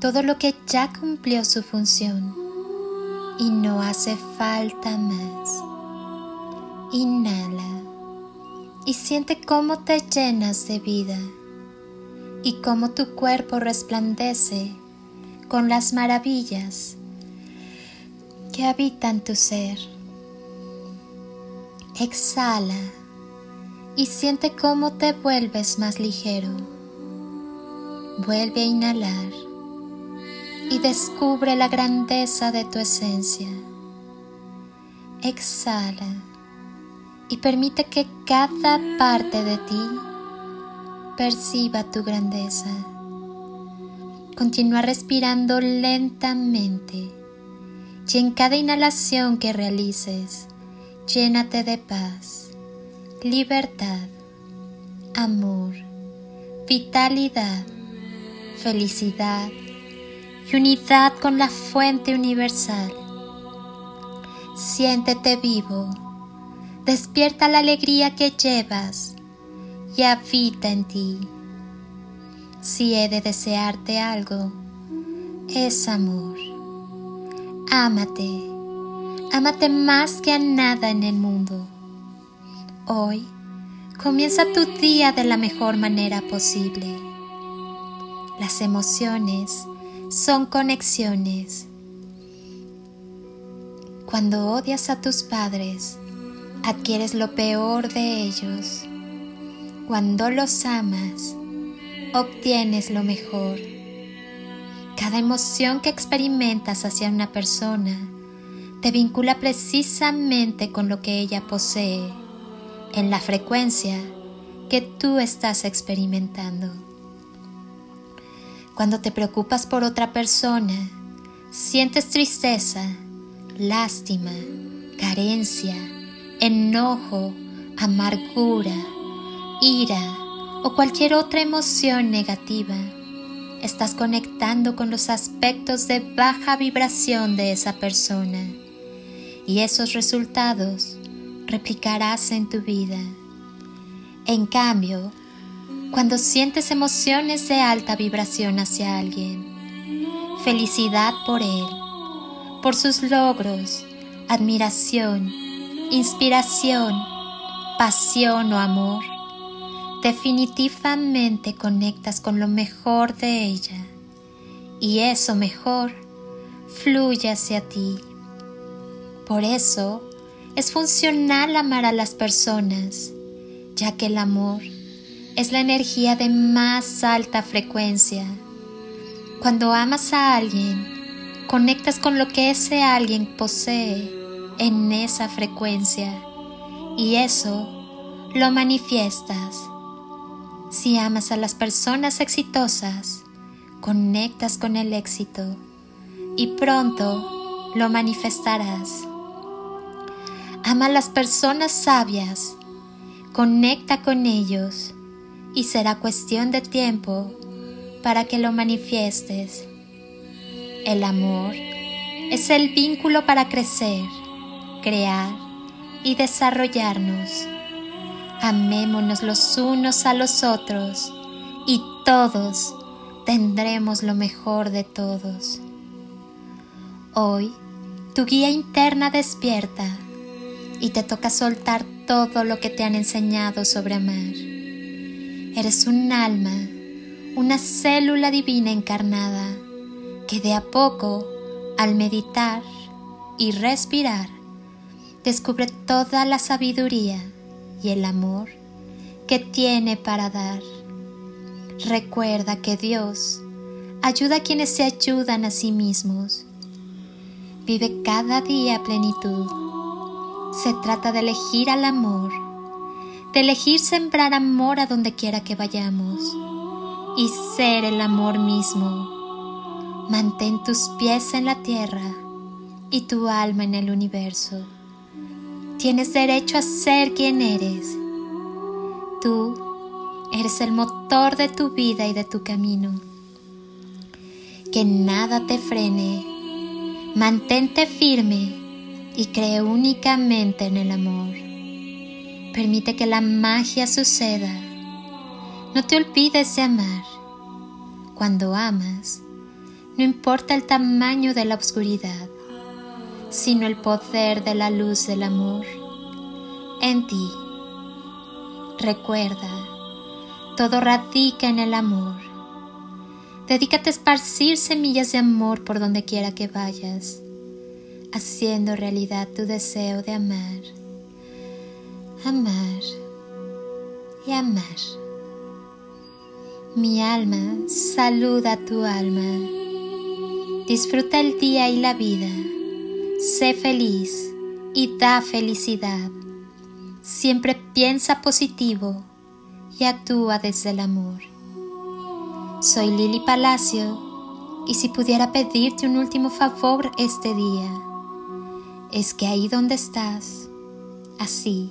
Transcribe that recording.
todo lo que ya cumplió su función y no hace falta más. Inhala y siente cómo te llenas de vida y cómo tu cuerpo resplandece con las maravillas que habitan tu ser. Exhala y siente cómo te vuelves más ligero. Vuelve a inhalar y descubre la grandeza de tu esencia. Exhala y permite que cada parte de ti perciba tu grandeza. Continúa respirando lentamente y en cada inhalación que realices, llénate de paz, libertad, amor, vitalidad, felicidad y unidad con la fuente universal. Siéntete vivo, despierta la alegría que llevas y habita en ti. Si he de desearte algo, es amor. Ámate, ámate más que a nada en el mundo. Hoy comienza tu día de la mejor manera posible. Las emociones son conexiones. Cuando odias a tus padres, adquieres lo peor de ellos. Cuando los amas, obtienes lo mejor. Cada emoción que experimentas hacia una persona te vincula precisamente con lo que ella posee, en la frecuencia que tú estás experimentando. Cuando te preocupas por otra persona, sientes tristeza, lástima, carencia, enojo, amargura, ira o cualquier otra emoción negativa, estás conectando con los aspectos de baja vibración de esa persona y esos resultados replicarás en tu vida. En cambio, cuando sientes emociones de alta vibración hacia alguien, felicidad por él, por sus logros, admiración, inspiración, pasión o amor, definitivamente conectas con lo mejor de ella y eso mejor fluye hacia ti. Por eso es funcional amar a las personas, ya que el amor es la energía de más alta frecuencia. Cuando amas a alguien, conectas con lo que ese alguien posee en esa frecuencia y eso lo manifiestas. Si amas a las personas exitosas, conectas con el éxito y pronto lo manifestarás. Ama a las personas sabias, conecta con ellos y será cuestión de tiempo para que lo manifiestes. El amor es el vínculo para crecer, crear y desarrollarnos. Amémonos los unos a los otros y todos tendremos lo mejor de todos. Hoy tu guía interna despierta y te toca soltar todo lo que te han enseñado sobre amar Eres un alma, una célula divina encarnada que de a poco, al meditar y respirar, descubre toda la sabiduría y el amor que tiene para dar. Recuerda que Dios ayuda a quienes se ayudan a sí mismos. Vive cada día plenitud. Se trata de elegir al amor de elegir sembrar amor a donde quiera que vayamos y ser el amor mismo. Mantén tus pies en la tierra y tu alma en el universo. Tienes derecho a ser quien eres. Tú eres el motor de tu vida y de tu camino. Que nada te frene. Mantente firme y cree únicamente en el amor. Permite que la magia suceda. No te olvides de amar. Cuando amas, no importa el tamaño de la oscuridad, sino el poder de la luz del amor en ti. Recuerda, todo radica en el amor. Dedícate a esparcir semillas de amor por donde quiera que vayas, haciendo realidad tu deseo de amar, amar y amar. Mi alma saluda tu alma. Disfruta el día y la vida. Sé feliz y da felicidad. Siempre piensa positivo y actúa desde el amor. Soy Lili Palacio y si pudiera pedirte un último favor este día, es que ahí donde estás, así,